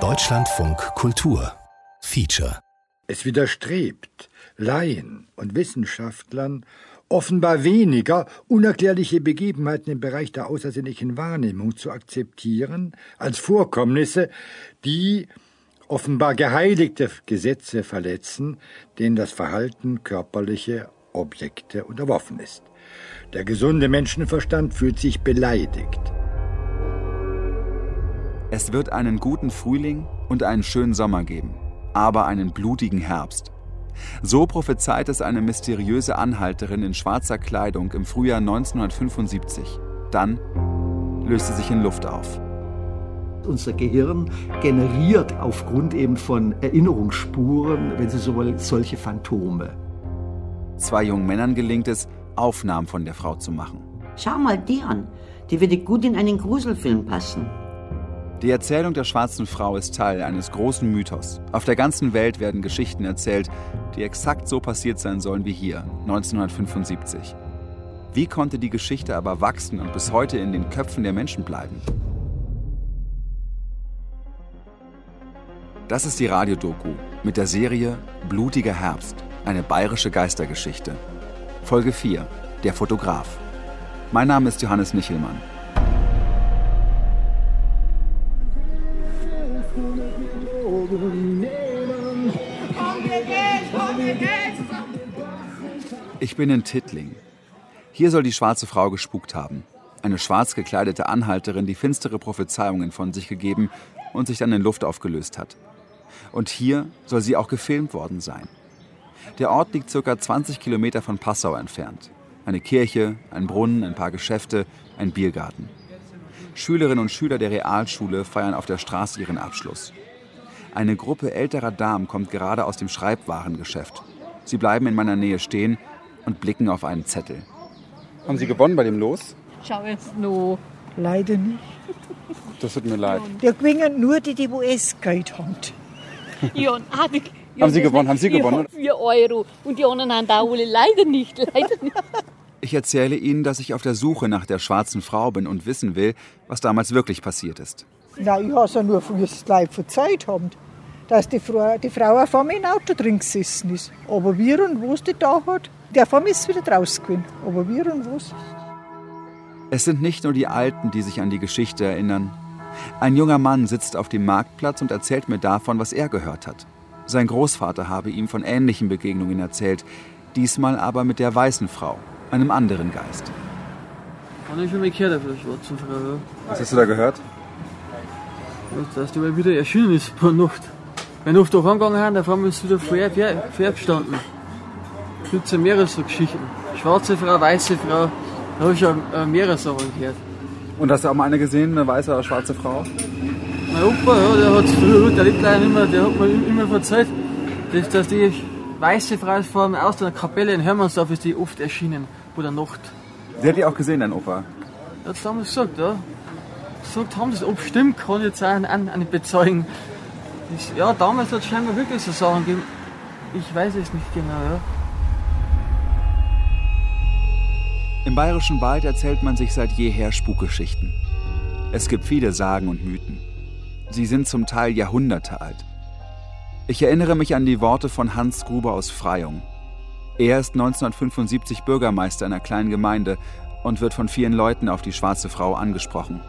Deutschlandfunk Kultur Feature Es widerstrebt Laien und Wissenschaftlern offenbar weniger unerklärliche Begebenheiten im Bereich der außersinnlichen Wahrnehmung zu akzeptieren als Vorkommnisse, die offenbar geheiligte Gesetze verletzen, denen das Verhalten körperliche Objekte unterworfen ist. Der gesunde Menschenverstand fühlt sich beleidigt. Es wird einen guten Frühling und einen schönen Sommer geben, aber einen blutigen Herbst. So prophezeit es eine mysteriöse Anhalterin in schwarzer Kleidung im Frühjahr 1975. Dann löst sie sich in Luft auf. Unser Gehirn generiert aufgrund eben von Erinnerungsspuren, wenn Sie so wollen, solche Phantome. Zwei jungen Männern gelingt es, Aufnahmen von der Frau zu machen. Schau mal die an. Die würde gut in einen Gruselfilm passen. Die Erzählung der schwarzen Frau ist Teil eines großen Mythos. Auf der ganzen Welt werden Geschichten erzählt, die exakt so passiert sein sollen wie hier, 1975. Wie konnte die Geschichte aber wachsen und bis heute in den Köpfen der Menschen bleiben? Das ist die Radiodoku mit der Serie Blutiger Herbst, eine bayerische Geistergeschichte. Folge 4, der Fotograf. Mein Name ist Johannes Nichelmann. Ich bin in Tittling. Hier soll die schwarze Frau gespukt haben. Eine schwarz gekleidete Anhalterin, die finstere Prophezeiungen von sich gegeben und sich dann in Luft aufgelöst hat. Und hier soll sie auch gefilmt worden sein. Der Ort liegt ca. 20 Kilometer von Passau entfernt. Eine Kirche, ein Brunnen, ein paar Geschäfte, ein Biergarten. Schülerinnen und Schüler der Realschule feiern auf der Straße ihren Abschluss. Eine Gruppe älterer Damen kommt gerade aus dem Schreibwarengeschäft. Sie bleiben in meiner Nähe stehen und blicken auf einen Zettel. Haben Sie gewonnen bei dem Los? Schau jetzt noch. Leider nicht. Das tut mir leid. Der gewinnen nur die, die US-Geld haben. Ja, ah, ja, Haben Sie gewonnen? Haben Sie gewonnen? 4 Euro. Und die anderen haben da alle leider nicht. Leider nicht. Ich erzähle Ihnen, dass ich auf der Suche nach der schwarzen Frau bin und wissen will, was damals wirklich passiert ist. Na, ich habe es ja nur das Leib verzeiht haben, dass die Frau, die Frau auf einmal im Auto drin gesessen ist. Aber wir und was die da hat, der von ist wieder draus gewesen. Aber wir und was. Es sind nicht nur die Alten, die sich an die Geschichte erinnern. Ein junger Mann sitzt auf dem Marktplatz und erzählt mir davon, was er gehört hat. Sein Großvater habe ihm von ähnlichen Begegnungen erzählt, diesmal aber mit der weißen Frau, einem anderen Geist. Habe ich schon mal gehört von der schwarzen Frau. Was hast du da gehört? Dass die mal wieder erschienen ist bei Nacht. Wenn wir auf da rangegangen haben, auf einmal ist wieder vorher, vorher, vorher gestanden. Es gibt ja mehrere so Geschichten. Schwarze Frau, weiße Frau. Da habe ich schon mehrere Sachen gehört. Und hast du auch mal eine gesehen, eine weiße oder schwarze Frau? Mein Opa, ja, der hat früher, der lebt leider nicht mehr, der hat mir immer erzählt, dass, dass die weiße Frau vor dem aus der Kapelle in Hermannsdorf ist die oft erschienen, vor der Nacht. Sie hat die auch gesehen, dein Opa. Er hat es damals gesagt, ja. Gesagt haben das, ob stimmt, kann ich jetzt auch an, an nicht bezeugen. Das, ja, damals hat es scheinbar wirklich so Sachen gegeben. Ich weiß es nicht genau, ja. Im bayerischen Wald erzählt man sich seit jeher Spukgeschichten. Es gibt viele Sagen und Mythen. Sie sind zum Teil Jahrhunderte alt. Ich erinnere mich an die Worte von Hans Gruber aus Freyung. Er ist 1975 Bürgermeister einer kleinen Gemeinde und wird von vielen Leuten auf die schwarze Frau angesprochen.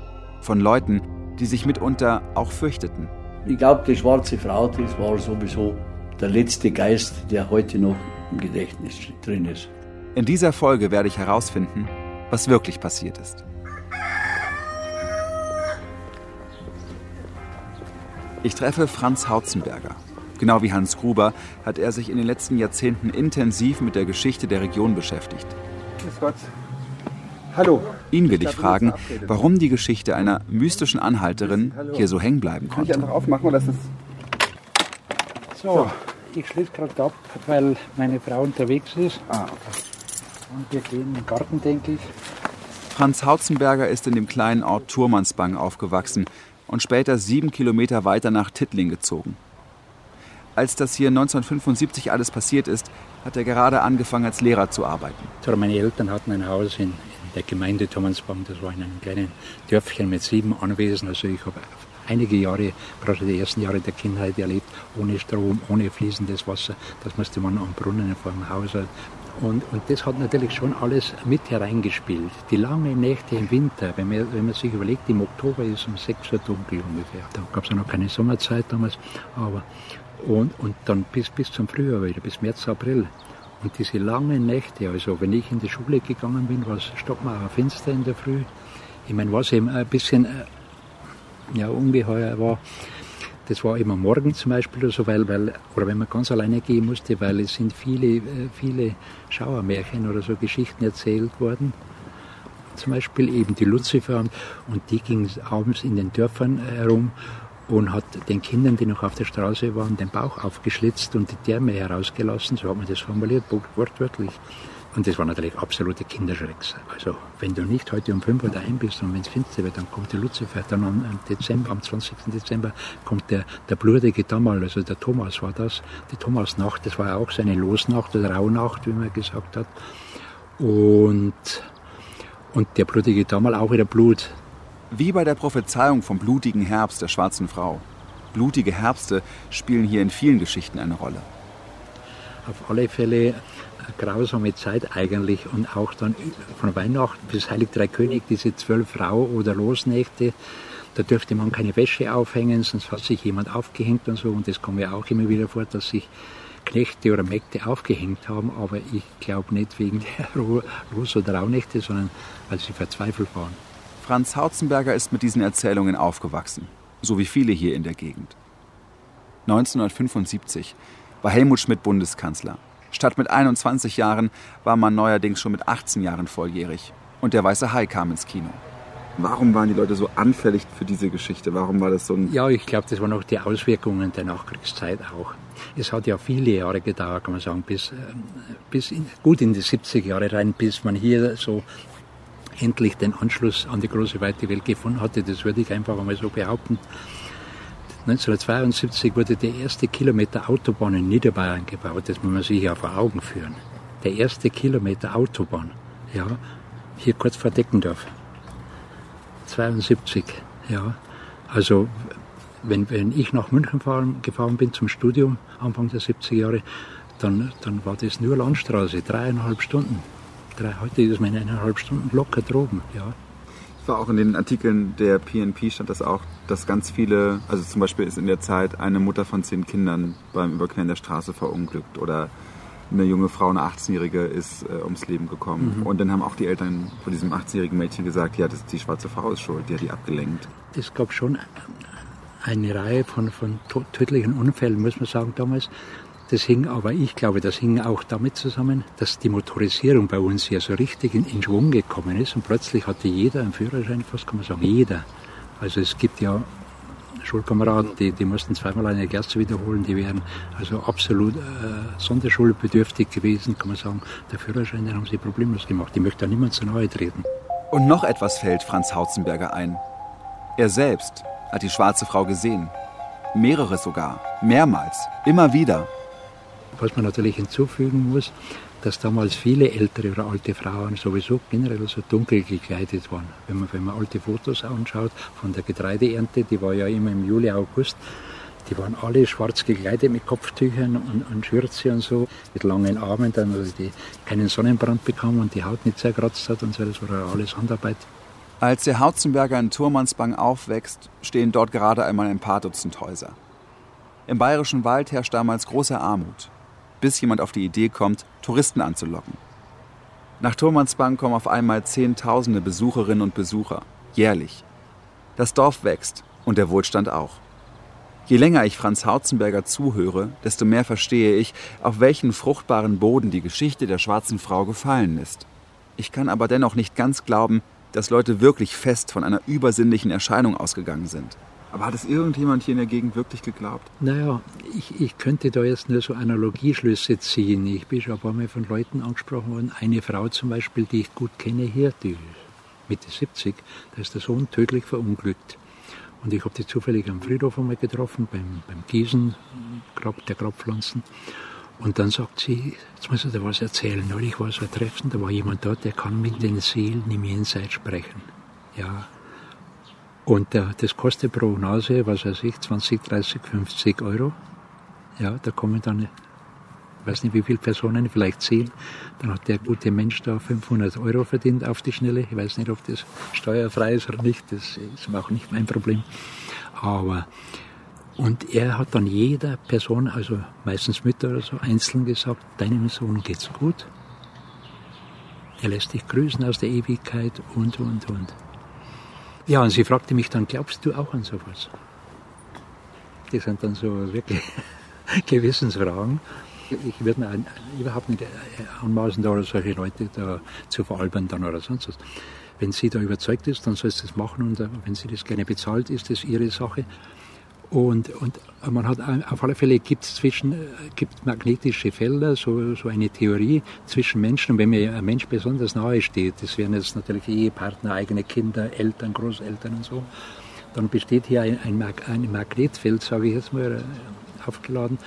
Von Leuten, die sich mitunter auch fürchteten. Ich glaube, die schwarze Frau, das war sowieso der letzte Geist, der heute noch im Gedächtnis drin ist. In dieser Folge werde ich herausfinden, was wirklich passiert ist. Ich treffe Franz Hautzenberger. Genau wie Hans Gruber hat er sich in den letzten Jahrzehnten intensiv mit der Geschichte der Region beschäftigt. Grüß Gott. Hallo. Ihn will ich fragen, warum die Geschichte einer mystischen Anhalterin hier so hängen bleiben Kann ich konnte. einfach aufmachen oder ist das. So, ich schließe gerade ab, weil meine Frau unterwegs ist. Ah, okay. Und wir gehen in den Garten, denke ich. Franz Hautzenberger ist in dem kleinen Ort Turmansbang aufgewachsen und später sieben Kilometer weiter nach Tittling gezogen. Als das hier 1975 alles passiert ist, hat er gerade angefangen als Lehrer zu arbeiten. Meine Eltern hatten ein Haus in, in der Gemeinde Thomansbaum. Das war in einem kleinen Dörfchen mit sieben Anwesen. Also ich habe einige Jahre, gerade die ersten Jahre der Kindheit erlebt, ohne Strom, ohne fließendes Wasser. Das musste man am Brunnen vor dem Haus. Und, und das hat natürlich schon alles mit hereingespielt. Die langen Nächte im Winter, wenn man, wenn man sich überlegt, im Oktober ist es um 6 Uhr dunkel ungefähr. Da gab es ja noch keine Sommerzeit damals. Aber, und, und dann bis, bis zum Frühjahr wieder, bis März, April. Und diese langen Nächte, also wenn ich in die Schule gegangen bin, war es Stockmauer Fenster in der Früh. Ich meine, was eben ein bisschen äh, ja, ungeheuer war, das war immer morgen zum Beispiel oder so, weil, weil, oder wenn man ganz alleine gehen musste, weil es sind viele, äh, viele Schauermärchen oder so Geschichten erzählt worden. Zum Beispiel eben die Luzifer und die ging abends in den Dörfern herum und hat den Kindern, die noch auf der Straße waren, den Bauch aufgeschlitzt und die Därme herausgelassen, so hat man das formuliert, wortwörtlich. Und das war natürlich absolute Kinderschrecks. Also, wenn du nicht heute um 5 Uhr daheim bist und wenn es finster wird, dann kommt der Luzifer. Dann am, Dezember, am 20. Dezember kommt der, der blutige Dammal, also der Thomas war das. Die Thomasnacht, das war auch seine Losnacht oder Rauhnacht, wie man gesagt hat. Und, und der blutige Dammal auch wieder Blut. Wie bei der Prophezeiung vom blutigen Herbst der schwarzen Frau. Blutige Herbste spielen hier in vielen Geschichten eine Rolle. Auf alle Fälle grausame Zeit eigentlich und auch dann von Weihnachten bis Heilig Drei König, diese zwölf Rau- oder Losnächte, da dürfte man keine Wäsche aufhängen, sonst hat sich jemand aufgehängt und so und das kommt ja auch immer wieder vor, dass sich Knechte oder Mägde aufgehängt haben, aber ich glaube nicht wegen der Los- oder Rauhnächte, sondern weil sie verzweifelt waren. Franz Hautzenberger ist mit diesen Erzählungen aufgewachsen, so wie viele hier in der Gegend. 1975 war Helmut Schmidt Bundeskanzler. Statt mit 21 Jahren war man neuerdings schon mit 18 Jahren volljährig. Und der Weiße Hai kam ins Kino. Warum waren die Leute so anfällig für diese Geschichte? Warum war das so ein... Ja, ich glaube, das waren auch die Auswirkungen der Nachkriegszeit auch. Es hat ja viele Jahre gedauert, kann man sagen, bis, äh, bis in, gut in die 70er Jahre rein, bis man hier so endlich den Anschluss an die große weite Welt gefunden hatte. Das würde ich einfach einmal so behaupten. 1972 wurde der erste Kilometer Autobahn in Niederbayern gebaut. Das muss man sich ja vor Augen führen. Der erste Kilometer Autobahn. Ja, hier kurz vor Deckendorf. 72, ja. Also, wenn, wenn ich nach München fahren, gefahren bin zum Studium, Anfang der 70er Jahre, dann, dann war das nur Landstraße, dreieinhalb Stunden. Drei, heute ist man in eineinhalb Stunden locker droben, ja war auch in den Artikeln der PNP stand das auch, dass ganz viele, also zum Beispiel ist in der Zeit eine Mutter von zehn Kindern beim Überqueren der Straße verunglückt oder eine junge Frau, eine 18-Jährige, ist äh, ums Leben gekommen. Mhm. Und dann haben auch die Eltern von diesem 18-jährigen Mädchen gesagt, ja, das, die schwarze Frau ist schuld, die hat die abgelenkt. Es gab schon eine Reihe von, von tödlichen Unfällen, muss man sagen, damals. Das hing aber, ich glaube, das hing auch damit zusammen, dass die Motorisierung bei uns ja so richtig in, in Schwung gekommen ist und plötzlich hatte jeder einen Führerschein, fast kann man sagen, jeder. Also es gibt ja Schulkameraden, die, die mussten zweimal eine Klasse wiederholen, die wären also absolut äh, sonderschulbedürftig gewesen, kann man sagen. Der Führerschein, den haben sie problemlos gemacht. Die möchte da niemand zu nahe treten. Und noch etwas fällt Franz Hautzenberger ein. Er selbst hat die schwarze Frau gesehen. Mehrere sogar. Mehrmals. Immer wieder. Was man natürlich hinzufügen muss, dass damals viele ältere oder alte Frauen sowieso generell so dunkel gekleidet waren. Wenn man, wenn man alte Fotos anschaut von der Getreideernte, die war ja immer im Juli, August, die waren alle schwarz gekleidet mit Kopftüchern und, und Schürze und so, mit langen Armen, dann, also die keinen Sonnenbrand bekamen und die Haut nicht zerkratzt hat und so, das war alles Handarbeit. Als der Hautzenberger in Turmansbang aufwächst, stehen dort gerade einmal ein paar Dutzend Häuser. Im bayerischen Wald herrscht damals große Armut bis jemand auf die Idee kommt, Touristen anzulocken. Nach Turmansbang kommen auf einmal Zehntausende Besucherinnen und Besucher, jährlich. Das Dorf wächst und der Wohlstand auch. Je länger ich Franz Hautzenberger zuhöre, desto mehr verstehe ich, auf welchen fruchtbaren Boden die Geschichte der schwarzen Frau gefallen ist. Ich kann aber dennoch nicht ganz glauben, dass Leute wirklich fest von einer übersinnlichen Erscheinung ausgegangen sind. Aber hat es irgendjemand hier in der Gegend wirklich geglaubt? Naja, ich, ich könnte da jetzt nur so Analogieschlüsse ziehen. Ich bin schon ein paar Mal von Leuten angesprochen worden. Eine Frau zum Beispiel, die ich gut kenne hier, die Mitte 70, da ist der Sohn tödlich verunglückt. Und ich habe die zufällig am Friedhof einmal getroffen, beim, beim Gießen der Grabpflanzen. Und dann sagt sie, jetzt muss ich dir was erzählen. Neulich war so ein Treffen, da war jemand dort, der kann mit den Seelen im Jenseits sprechen. Ja. Und der, das kostet pro Nase, was weiß ich, 20, 30, 50 Euro. Ja, da kommen dann, ich weiß nicht wie viele Personen, vielleicht zehn. Dann hat der gute Mensch da 500 Euro verdient auf die Schnelle. Ich weiß nicht, ob das steuerfrei ist oder nicht. Das ist auch nicht mein Problem. Aber und er hat dann jeder Person, also meistens Mütter oder so, einzeln gesagt, deinem Sohn geht's gut. Er lässt dich grüßen aus der Ewigkeit und, und, und. Ja, und sie fragte mich dann, glaubst du auch an sowas? Das sind dann so wirklich Gewissensfragen. Ich würde mir überhaupt nicht anmaßen, da solche Leute da zu veralbern dann oder sonst was. Wenn sie da überzeugt ist, dann soll sie das machen und wenn sie das gerne bezahlt, ist das ihre Sache. Und, und man hat auf alle Fälle gibt es zwischen gibt magnetische Felder, so, so eine Theorie zwischen Menschen. Und wenn mir ein Mensch besonders nahe steht, das wären jetzt natürlich Ehepartner, eigene Kinder, Eltern, Großeltern und so, dann besteht hier ein, ein, ein Magnetfeld, sage ich jetzt mal, äh, aufgeladen.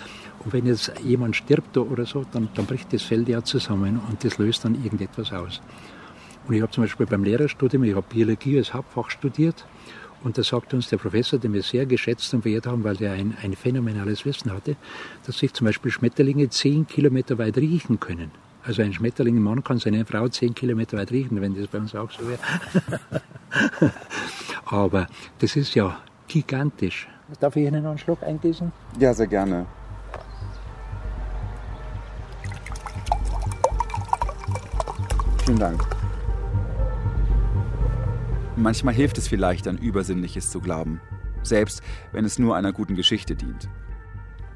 Und wenn jetzt jemand stirbt oder so, dann, dann bricht das Feld ja zusammen und das löst dann irgendetwas aus. Und ich habe zum Beispiel beim Lehrerstudium, ich habe Biologie als Hauptfach studiert und da sagte uns der Professor, den wir sehr geschätzt und verehrt haben, weil er ein, ein phänomenales Wissen hatte, dass sich zum Beispiel Schmetterlinge zehn Kilometer weit riechen können. Also ein Schmetterling, ein Mann kann seine Frau zehn Kilometer weit riechen, wenn das bei uns auch so wäre. Aber das ist ja gigantisch. Darf ich Ihnen noch einen Schluck eingießen? Ja, sehr gerne. Vielen Dank. Manchmal hilft es vielleicht, an Übersinnliches zu glauben, selbst wenn es nur einer guten Geschichte dient.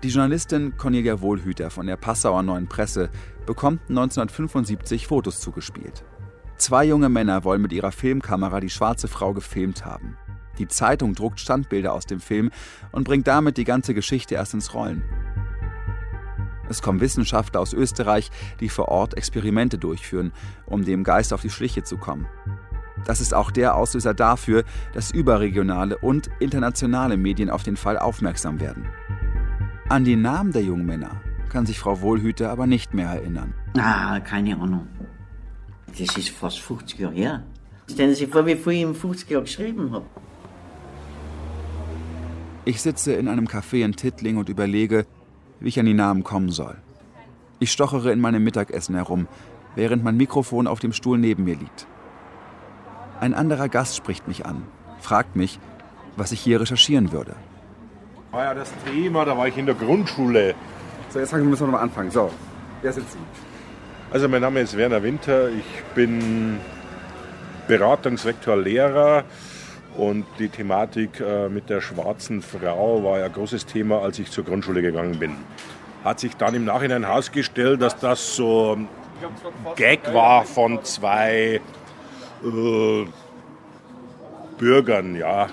Die Journalistin Cornelia Wohlhüter von der Passauer Neuen Presse bekommt 1975 Fotos zugespielt. Zwei junge Männer wollen mit ihrer Filmkamera die schwarze Frau gefilmt haben. Die Zeitung druckt Standbilder aus dem Film und bringt damit die ganze Geschichte erst ins Rollen. Es kommen Wissenschaftler aus Österreich, die vor Ort Experimente durchführen, um dem Geist auf die Schliche zu kommen. Das ist auch der Auslöser dafür, dass überregionale und internationale Medien auf den Fall aufmerksam werden. An die Namen der jungen Männer kann sich Frau Wohlhüter aber nicht mehr erinnern. Ah, keine Ahnung. Das ist fast 50 Jahre her. Stellen Sie sich vor, wie viel ich in 50 Jahren geschrieben habe. Ich sitze in einem Café in Tittling und überlege, wie ich an die Namen kommen soll. Ich stochere in meinem Mittagessen herum, während mein Mikrofon auf dem Stuhl neben mir liegt. Ein anderer Gast spricht mich an, fragt mich, was ich hier recherchieren würde. War ja das Thema, da war ich in der Grundschule. So, jetzt müssen wir nochmal anfangen. So, wer sind Sie? Also, mein Name ist Werner Winter. Ich bin Beratungsvektor Lehrer und die Thematik äh, mit der schwarzen Frau war ja ein großes Thema, als ich zur Grundschule gegangen bin. Hat sich dann im Nachhinein herausgestellt, dass das so ein Gag war von zwei äh, Bürgern, ja.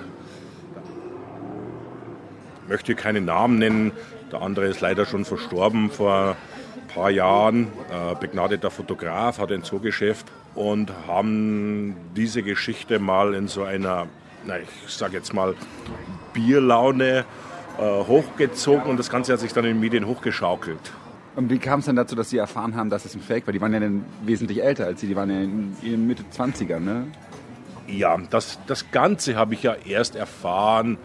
Ich möchte keine Namen nennen. Der andere ist leider schon verstorben vor ein paar Jahren. Äh, begnadeter Fotograf, hat ein Zoogeschäft und haben diese Geschichte mal in so einer, na, ich sage jetzt mal, Bierlaune äh, hochgezogen und das Ganze hat sich dann in den Medien hochgeschaukelt. Und wie kam es dann dazu, dass Sie erfahren haben, dass es ein Fake war? Die waren ja dann wesentlich älter als Sie, die waren ja in ihren Mitte 20er, ne? Ja, das, das Ganze habe ich ja erst erfahren.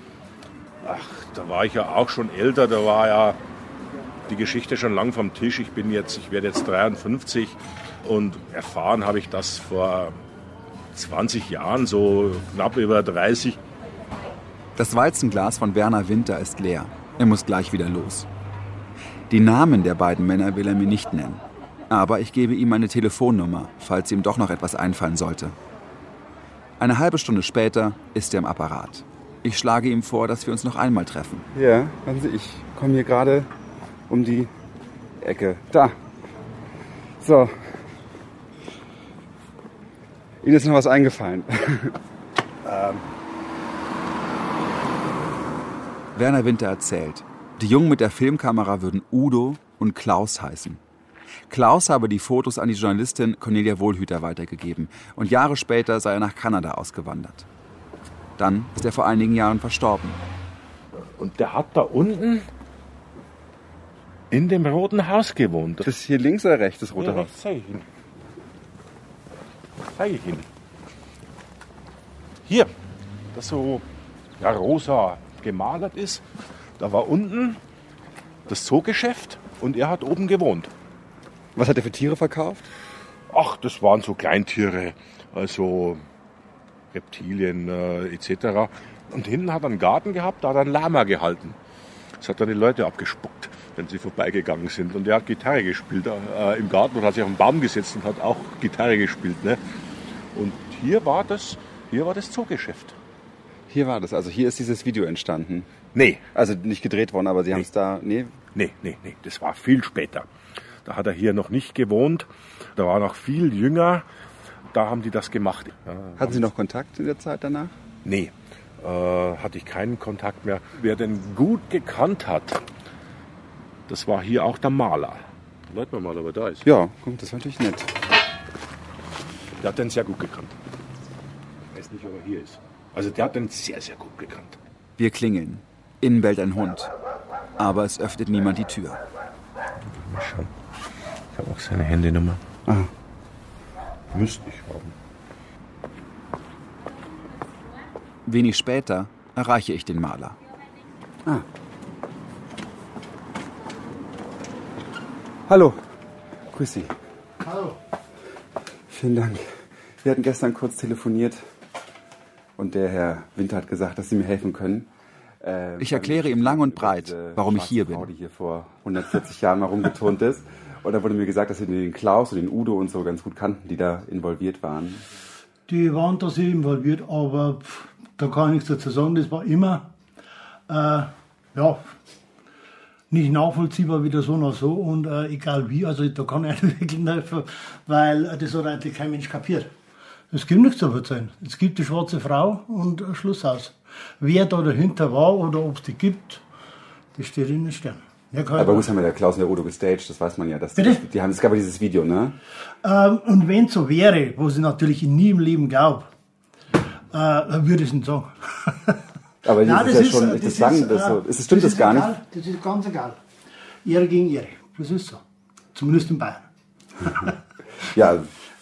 Ach, da war ich ja auch schon älter, da war ja die Geschichte schon lang vom Tisch. Ich bin jetzt, ich werde jetzt 53 und erfahren habe ich das vor 20 Jahren, so knapp über 30. Das Walzenglas von Werner Winter ist leer. Er muss gleich wieder los. Die Namen der beiden Männer will er mir nicht nennen. Aber ich gebe ihm meine Telefonnummer, falls ihm doch noch etwas einfallen sollte. Eine halbe Stunde später ist er im Apparat. Ich schlage ihm vor, dass wir uns noch einmal treffen. Ja, warten Sie, ich komme hier gerade um die Ecke. Da. So. Ihnen ist noch was eingefallen. ähm. Werner Winter erzählt, die Jungen mit der Filmkamera würden Udo und Klaus heißen. Klaus habe die Fotos an die Journalistin Cornelia Wohlhüter weitergegeben und Jahre später sei er nach Kanada ausgewandert. Dann ist er vor einigen Jahren verstorben. Und der hat da unten in dem Roten Haus gewohnt. Das ist hier links oder rechts, das Rote ja, Haus? Zeige ich Ihnen. Zeige ich Ihnen. Hier, das so ja, rosa gemalert ist. Da war unten das Zoogeschäft und er hat oben gewohnt. Was hat er für Tiere verkauft? Ach, das waren so Kleintiere, also Reptilien äh, etc. Und hinten hat er einen Garten gehabt, da hat er einen Lama gehalten. Das hat dann die Leute abgespuckt, wenn sie vorbeigegangen sind. Und er hat Gitarre gespielt äh, im Garten und hat sich auf einen Baum gesetzt und hat auch Gitarre gespielt. Ne? Und hier war das, hier war das Zoogeschäft. Hier war das, also hier ist dieses Video entstanden. Nee. Also nicht gedreht worden, aber Sie haben es da. Nee. Nee, nee, nee, das war viel später. Da hat er hier noch nicht gewohnt. Da war noch viel jünger. Da haben die das gemacht. Ja, Hatten Sie noch Kontakt in der Zeit danach? Nee, äh, hatte ich keinen Kontakt mehr. Wer den gut gekannt hat, das war hier auch der Maler. Leute mal, ob er da ist. Ja, komm, das war natürlich nett. Der hat den sehr gut gekannt. Ich weiß nicht, ob er hier ist. Also der hat den sehr, sehr gut gekannt. Wir klingeln. Innen bellt ein Hund. Aber es öffnet niemand die Tür. Ich habe auch seine Handynummer. Ah. Müsste ich haben. Wenig später erreiche ich den Maler. Ah. Hallo. Grüß Sie. Hallo. Vielen Dank. Wir hatten gestern kurz telefoniert und der Herr Winter hat gesagt, dass Sie mir helfen können. Äh, Ich erkläre ihm lang und breit, warum ich hier bin. Frau, die hier vor 140 Jahren mal rumgeturnt ist. Und da wurde mir gesagt, dass Sie den Klaus und den Udo und so ganz gut kannten, die da involviert waren. Die waren da sehr involviert, aber pff, da kann ich nichts dazu sagen. Das war immer, äh, ja, nicht nachvollziehbar, weder so noch so und äh, egal wie. Also da kann ich wirklich nicht helfen, weil äh, das hat eigentlich kein Mensch kapiert. Es gibt nichts zu erzählen. Es gibt die schwarze Frau und äh, Schluss aus. Wer da dahinter war oder ob es die gibt, das steht in den Sternen. Aber gut haben wir der Klaus und der Udo gestaged, das weiß man ja. Dass die, Bitte? die haben, es gab ja dieses Video, ne? Ähm, und wenn es so wäre, was ich natürlich nie im Leben glaube, äh, würde ich es nicht sagen. Aber das Nein, ist ja schon, das, das sagen, das äh, so, ist, stimmt das, ist gar egal, nicht? Das ist ganz egal. Ehre gegen Ehre. Das ist so. Zumindest in Bayern. Ja,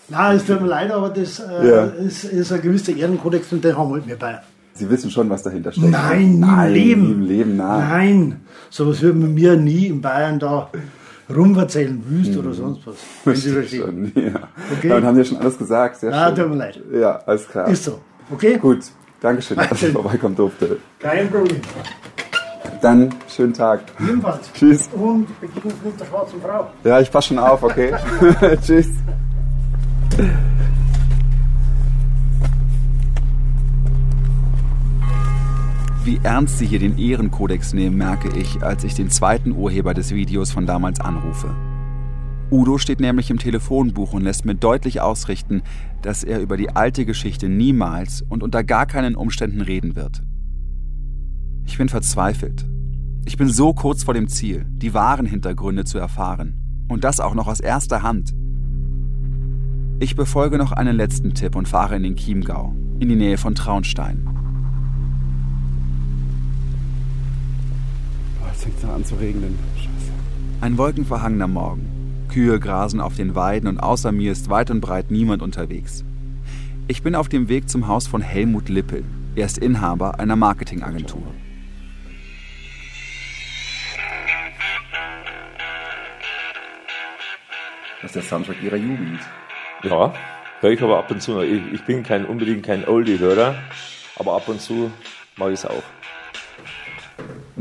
Nein, es tut mir leid, aber das äh, Ja. ist, ist ein gewisser Ehrenkodex und den haben halt wir Bayern. Sie wissen schon, was dahinter steckt. Nein, nie Nein, im Leben. Nie im Leben, nein. Nein, sowas wird man mir nie in Bayern da rumverzählen, Wüst oder sonst was. Wenn Sie verstehen. Schon, ja. Okay. Damit haben Sie ja schon alles gesagt. Sehr Ah, schön. tut mir leid. Ja, alles klar. Ist so. Okay? Gut, Dankeschön, dass ich vorbeikommen durfte. Kein Problem. Dann schönen Tag. Ebenfalls. Tschüss. Und Sie mit der schwarzen Frau. Ja, ich passe schon auf, okay? Tschüss. Wie ernst sie hier den Ehrenkodex nehmen, merke ich, als ich den zweiten Urheber des Videos von damals anrufe. Udo steht nämlich im Telefonbuch und lässt mir deutlich ausrichten, dass er über die alte Geschichte niemals und unter gar keinen Umständen reden wird. Ich bin verzweifelt. Ich bin so kurz vor dem Ziel, die wahren Hintergründe zu erfahren. Und das auch noch aus erster Hand. Ich befolge noch einen letzten Tipp und fahre in den Chiemgau, in die Nähe von Traunstein. Jetzt fängt es an zu regnen. Scheiße. Ein wolkenverhangener Morgen. Kühe grasen auf den Weiden und außer mir ist weit und breit niemand unterwegs. Ich bin auf dem Weg zum Haus von Helmut Lippel. Er ist Inhaber einer Marketingagentur. Das ist der Soundtrack Ihrer Jugend. Ja, höre ich aber ab und zu noch. Ich, ich bin kein, unbedingt kein Oldie-Hörer, aber ab und zu mag ich es auch.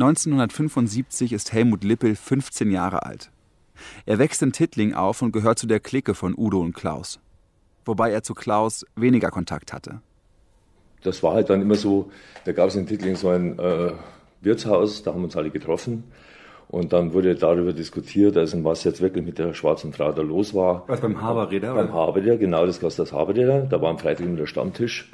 1975 ist Helmut Lippel 15 Jahre alt. Er wächst in Tittling auf und gehört zu der Clique von Udo und Klaus. Wobei er zu Klaus weniger Kontakt hatte. Das war halt dann immer so, da gab es in Tittling so ein äh, Wirtshaus, da haben wir uns alle getroffen. Und dann wurde darüber diskutiert, also was jetzt wirklich mit der schwarzen Frau da los war. Was beim Haberräder? Beim Haberräder, genau, das war das Haberräder. Da war am Freitag immer der Stammtisch.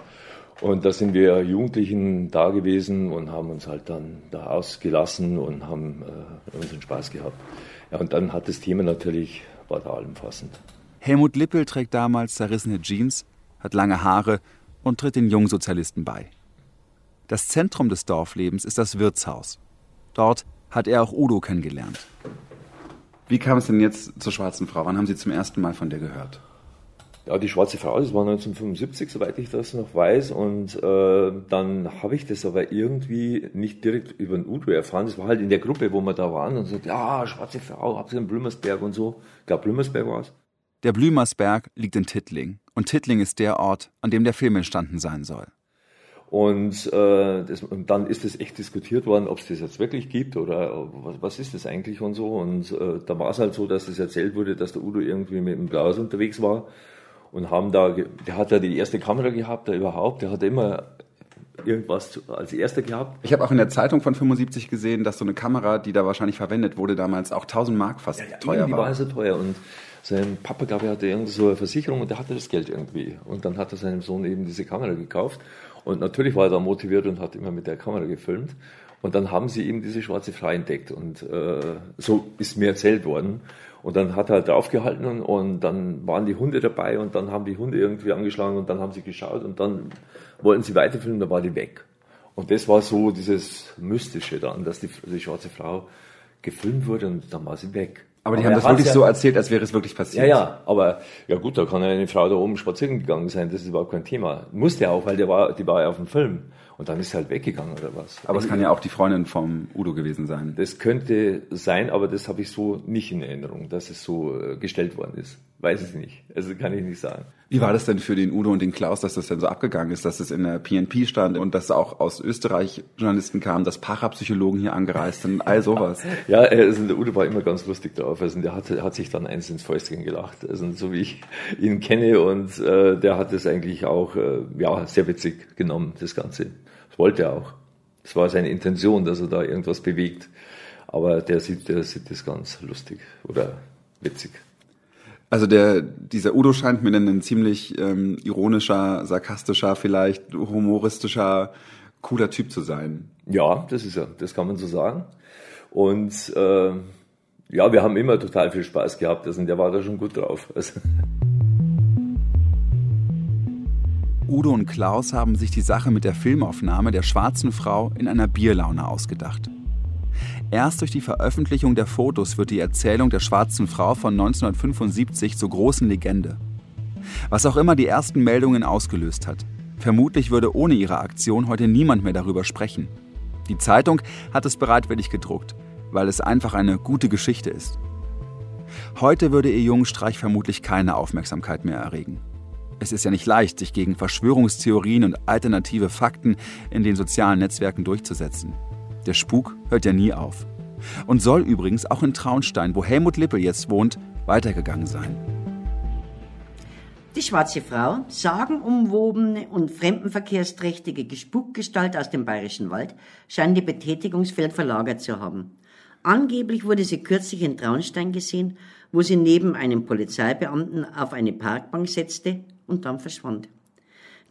Und da sind wir Jugendlichen da gewesen und haben uns halt dann da ausgelassen und haben äh, unseren Spaß gehabt. Ja, und dann hat das Thema natürlich, war da allumfassend. Helmut Lippel trägt damals zerrissene Jeans, hat lange Haare und tritt den Jungsozialisten bei. Das Zentrum des Dorflebens ist das Wirtshaus. Dort hat er auch Udo kennengelernt. Wie kam es denn jetzt zur schwarzen Frau? Wann haben Sie zum ersten Mal von der gehört? Ja, die Schwarze Frau, das war 1975, soweit ich das noch weiß. Und äh, dann habe ich das aber irgendwie nicht direkt über den Udo erfahren. Das war halt in der Gruppe, wo wir da waren und so, ja, Schwarze Frau, habt ihr in Blümersberg und so. Ich glaube, Blümersberg war es. Der Blümersberg liegt in Tittling. Und Tittling ist der Ort, an dem der Film entstanden sein soll. Und, äh, das, und dann ist es echt diskutiert worden, ob es das jetzt wirklich gibt oder was, was ist das eigentlich und so. Und äh, da war es halt so, dass es erzählt wurde, dass der Udo irgendwie mit dem Blaus unterwegs war und haben da, der hat ja die erste Kamera gehabt, der überhaupt, der hat immer irgendwas als erster gehabt. Ich habe auch in der Zeitung von 75 gesehen, dass so eine Kamera, die da wahrscheinlich verwendet wurde, damals auch 1000 Mark fast ja, ja, teuer die war. war also teuer und sein Papa, glaube ich, hatte irgendwie so eine Versicherung und der hatte das Geld irgendwie. Und dann hat er seinem Sohn eben diese Kamera gekauft. Und natürlich war er da motiviert und hat immer mit der Kamera gefilmt. Und dann haben sie eben diese schwarze Frau entdeckt. Und äh, so ist mir erzählt worden. Und dann hat er halt draufgehalten und, dann waren die Hunde dabei und dann haben die Hunde irgendwie angeschlagen und dann haben sie geschaut und dann wollten sie weiterfilmen, dann war die weg. Und das war so dieses Mystische dann, dass die, die schwarze Frau gefilmt wurde und dann war sie weg. Aber die aber haben das wirklich ja, so erzählt, als wäre es wirklich passiert. Ja, ja, aber ja gut, da kann ja eine Frau da oben spazieren gegangen sein, das ist überhaupt kein Thema. Musste ja auch, weil der war, die war ja auf dem Film. Und dann ist sie halt weggegangen oder was. Aber es kann ja auch die Freundin vom Udo gewesen sein. Das könnte sein, aber das habe ich so nicht in Erinnerung, dass es so äh, gestellt worden ist. Weiß ich nicht. Also kann ich nicht sagen. Wie war das denn für den Udo und den Klaus, dass das denn so abgegangen ist, dass es in der PNP stand und dass auch aus Österreich Journalisten kamen, dass Parapsychologen hier angereist sind, all sowas? ja, also der Udo war immer ganz lustig drauf. Also der hat, hat sich dann eins ins Fäustchen gelacht. Also so wie ich ihn kenne und äh, der hat es eigentlich auch äh, ja sehr witzig genommen, das Ganze. Das wollte er auch. Das war seine Intention, dass er da irgendwas bewegt. Aber der sieht, der sieht das ganz lustig oder witzig. Also der, dieser Udo scheint mir dann ein ziemlich ähm, ironischer, sarkastischer, vielleicht humoristischer, cooler Typ zu sein. Ja, das ist er, das kann man so sagen. Und äh, ja, wir haben immer total viel Spaß gehabt. Also der war da schon gut drauf. Also. Udo und Klaus haben sich die Sache mit der Filmaufnahme der schwarzen Frau in einer Bierlaune ausgedacht. Erst durch die Veröffentlichung der Fotos wird die Erzählung der schwarzen Frau von 1975 zur großen Legende. Was auch immer die ersten Meldungen ausgelöst hat. Vermutlich würde ohne ihre Aktion heute niemand mehr darüber sprechen. Die Zeitung hat es bereitwillig gedruckt, weil es einfach eine gute Geschichte ist. Heute würde ihr Jungenstreich vermutlich keine Aufmerksamkeit mehr erregen. Es ist ja nicht leicht, sich gegen Verschwörungstheorien und alternative Fakten in den sozialen Netzwerken durchzusetzen. Der Spuk hört ja nie auf. Und soll übrigens auch in Traunstein, wo Helmut Lippel jetzt wohnt, weitergegangen sein. Die schwarze Frau, sagenumwobene und fremdenverkehrsträchtige Spukgestalt aus dem bayerischen Wald, scheint ihr Betätigungsfeld verlagert zu haben. Angeblich wurde sie kürzlich in Traunstein gesehen, wo sie neben einem Polizeibeamten auf eine Parkbank setzte und dann verschwand.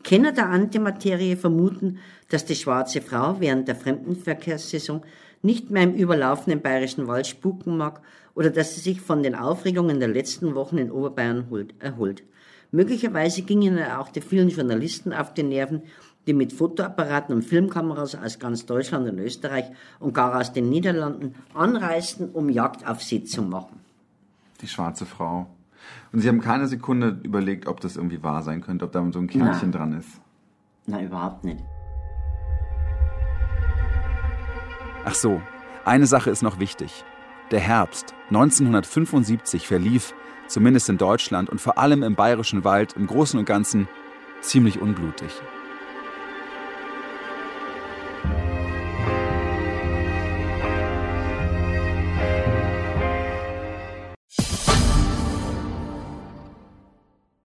Kenner der Antimaterie vermuten, dass die schwarze Frau während der Fremdenverkehrssaison nicht mehr im überlaufenden bayerischen Wald spuken mag oder dass sie sich von den Aufregungen der letzten Wochen in Oberbayern erholt. Möglicherweise gingen auch die vielen Journalisten auf die Nerven, die mit Fotoapparaten und Filmkameras aus ganz Deutschland und Österreich und gar aus den Niederlanden anreisten, um Jagd auf sie zu machen. Die schwarze Frau. Und Sie haben keine Sekunde überlegt, ob das irgendwie wahr sein könnte, ob da so ein Kernchen dran ist. Nein, überhaupt nicht. Ach so, eine Sache ist noch wichtig. Der Herbst 1975 verlief, zumindest in Deutschland und vor allem im bayerischen Wald, im Großen und Ganzen ziemlich unblutig.